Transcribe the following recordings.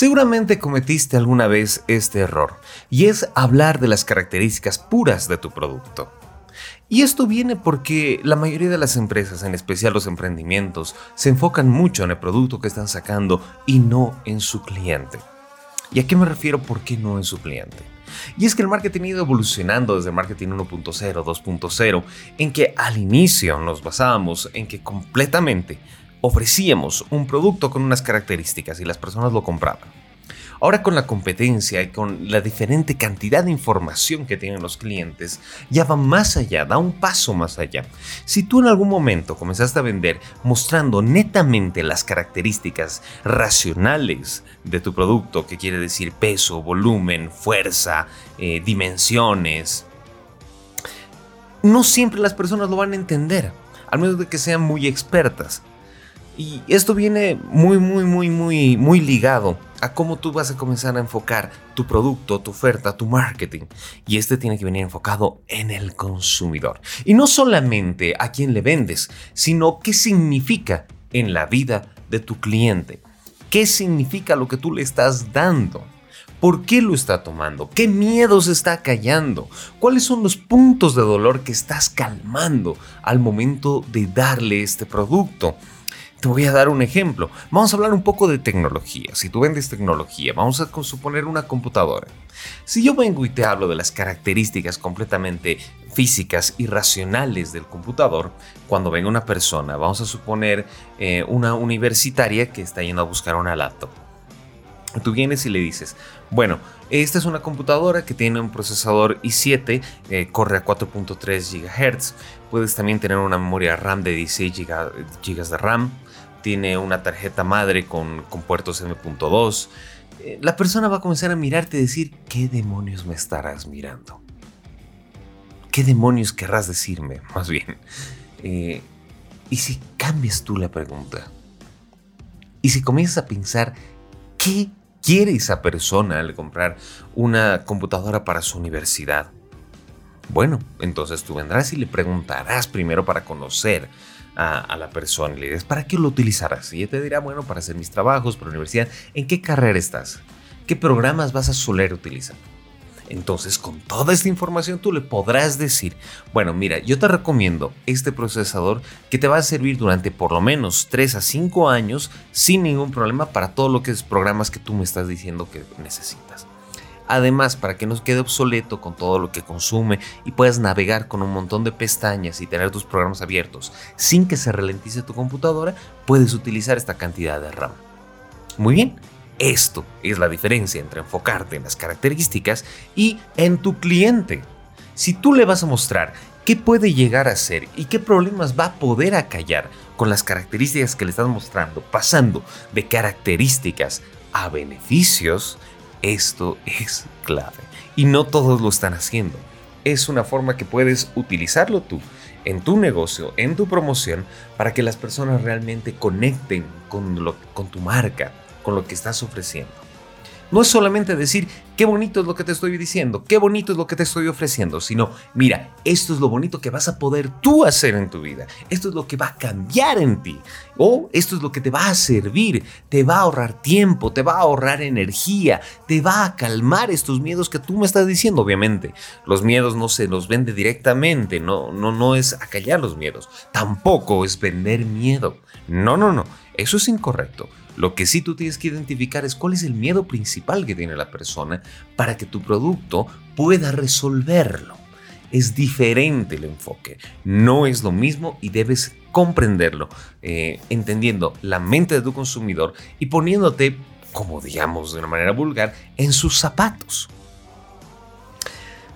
Seguramente cometiste alguna vez este error, y es hablar de las características puras de tu producto. Y esto viene porque la mayoría de las empresas, en especial los emprendimientos, se enfocan mucho en el producto que están sacando y no en su cliente. ¿Y a qué me refiero por qué no en su cliente? Y es que el marketing ha ido evolucionando desde el marketing 1.0, 2.0, en que al inicio nos basábamos en que completamente ofrecíamos un producto con unas características y las personas lo compraban. Ahora con la competencia y con la diferente cantidad de información que tienen los clientes, ya va más allá, da un paso más allá. Si tú en algún momento comenzaste a vender mostrando netamente las características racionales de tu producto, que quiere decir peso, volumen, fuerza, eh, dimensiones, no siempre las personas lo van a entender, al menos de que sean muy expertas. Y esto viene muy, muy, muy, muy, muy ligado a cómo tú vas a comenzar a enfocar tu producto, tu oferta, tu marketing. Y este tiene que venir enfocado en el consumidor. Y no solamente a quién le vendes, sino qué significa en la vida de tu cliente. ¿Qué significa lo que tú le estás dando? ¿Por qué lo está tomando? ¿Qué miedos está callando? ¿Cuáles son los puntos de dolor que estás calmando al momento de darle este producto? Te voy a dar un ejemplo. Vamos a hablar un poco de tecnología. Si tú vendes tecnología, vamos a suponer una computadora. Si yo vengo y te hablo de las características completamente físicas y racionales del computador, cuando venga una persona, vamos a suponer eh, una universitaria que está yendo a buscar una laptop. Tú vienes y le dices, bueno, esta es una computadora que tiene un procesador i7, eh, corre a 4.3 GHz, puedes también tener una memoria RAM de 16 GB de RAM, tiene una tarjeta madre con, puertos M.2, eh, la persona va a comenzar a mirarte y decir, ¿qué demonios me estarás mirando? ¿Qué demonios querrás decirme? Más bien. Eh, ¿Y si cambias tú la pregunta? ¿Y si comienzas a pensar, ¿qué quiere esa persona al comprar una computadora para su universidad? Bueno, entonces tú vendrás y le preguntarás primero para conocer a, la persona le ¿para qué lo utilizarás? Y ella te dirá, bueno, para hacer mis trabajos, para la universidad. ¿En qué carrera estás? ¿Qué programas vas a soler utilizar? Entonces, con toda esta información tú le podrás decir, bueno, mira, yo te recomiendo este procesador que te va a servir durante por lo menos 3 a 5 años sin ningún problema para todo lo que es programas que tú me estás diciendo que necesitas. Además, para que no quede obsoleto con todo lo que consume y puedas navegar con un montón de pestañas y tener tus programas abiertos sin que se ralentice tu computadora, puedes utilizar esta cantidad de RAM. Muy bien, esto es la diferencia entre enfocarte en las características y en tu cliente. Si tú le vas a mostrar qué puede llegar a ser y qué problemas va a poder acallar con las características que le estás mostrando, pasando de características a beneficios, esto es clave. Y no todos lo están haciendo. Es una forma que puedes utilizarlo tú en tu negocio, en tu promoción, para que las personas realmente conecten con, lo, con tu marca, con lo que estás ofreciendo. No es solamente decir, qué bonito es lo que te estoy diciendo, qué bonito es lo que te estoy ofreciendo, sino, mira, esto es lo bonito que vas a poder tú hacer en tu vida, esto es lo que va a cambiar en ti, o esto es lo que te va a servir, te va a ahorrar tiempo, te va a ahorrar energía, te va a calmar estos miedos que tú me estás diciendo, obviamente. Los miedos no se los vende directamente, no, no, no es acallar los miedos, tampoco es vender miedo. No, no, no, eso es incorrecto. Lo que sí tú tienes que identificar es cuál es el miedo principal que tiene la persona para que tu producto pueda resolverlo. Es diferente el enfoque, no es lo mismo y debes comprenderlo, eh, entendiendo la mente de tu consumidor y poniéndote, como digamos de una manera vulgar, en sus zapatos.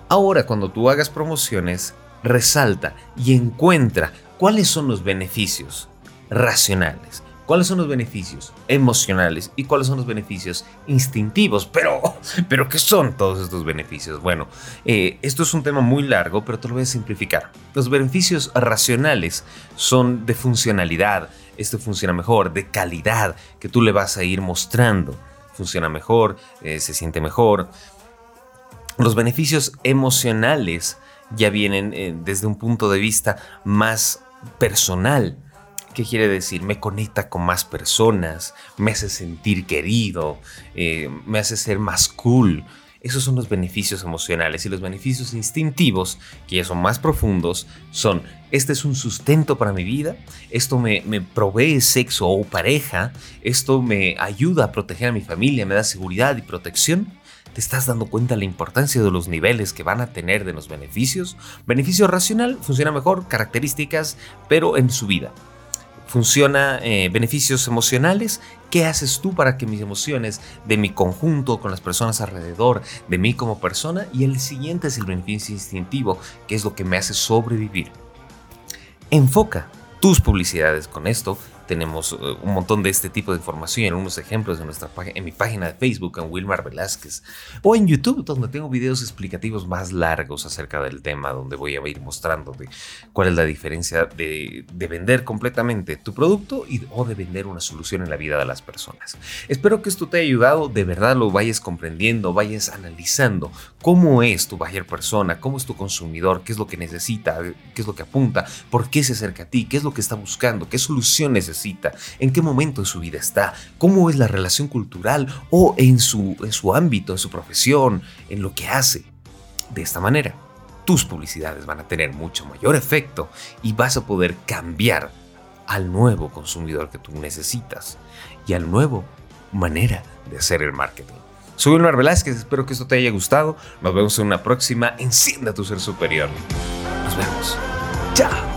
Ahora, cuando tú hagas promociones, resalta y encuentra cuáles son los beneficios racionales ¿Cuáles son los beneficios emocionales y cuáles son los beneficios instintivos? Pero, pero ¿qué son todos estos beneficios? Bueno, eh, esto es un tema muy largo, pero te lo voy a simplificar. Los beneficios racionales son de funcionalidad, esto funciona mejor, de calidad, que tú le vas a ir mostrando. Funciona mejor, eh, se siente mejor. Los beneficios emocionales ya vienen eh, desde un punto de vista más personal. ¿Qué quiere decir? Me conecta con más personas, me hace sentir querido, eh, me hace ser más cool. Esos son los beneficios emocionales y los beneficios instintivos, que ya son más profundos, son, este es un sustento para mi vida, esto me, me provee sexo o pareja, esto me ayuda a proteger a mi familia, me da seguridad y protección. ¿Te estás dando cuenta de la importancia de los niveles que van a tener de los beneficios? Beneficio racional funciona mejor, características, pero en su vida funciona eh, beneficios emocionales. ¿Qué haces tú para que mis emociones de mi conjunto, con las personas alrededor, de mí como persona? Y el siguiente es el beneficio instintivo, que es lo que me hace sobrevivir. Enfoca tus publicidades con esto tenemos eh, un montón de este tipo de información y algunos ejemplos en, nuestra, en mi página de Facebook, en Wilmar Velázquez, o en YouTube, donde tengo videos explicativos más largos acerca del tema, donde voy a ir mostrándote cuál es la diferencia de, vender completamente tu producto y, o de vender una solución en la vida de las personas. Espero que esto te haya ayudado, de verdad lo vayas comprendiendo, vayas analizando cómo es tu buyer persona, cómo es tu consumidor, qué es lo que necesita, qué es lo que apunta, por qué se acerca a ti, qué es lo que está buscando, qué soluciones en qué momento de su vida está, cómo es la relación cultural o en su, en su ámbito, en su profesión, en lo que hace. De esta manera, tus publicidades van a tener mucho mayor efecto y vas a poder cambiar al nuevo consumidor que tú necesitas y al nuevo manera de hacer el marketing. Soy Wilmar Velázquez, espero que esto te haya gustado. Nos vemos en una próxima. Encienda tu ser superior. Nos vemos. Chao.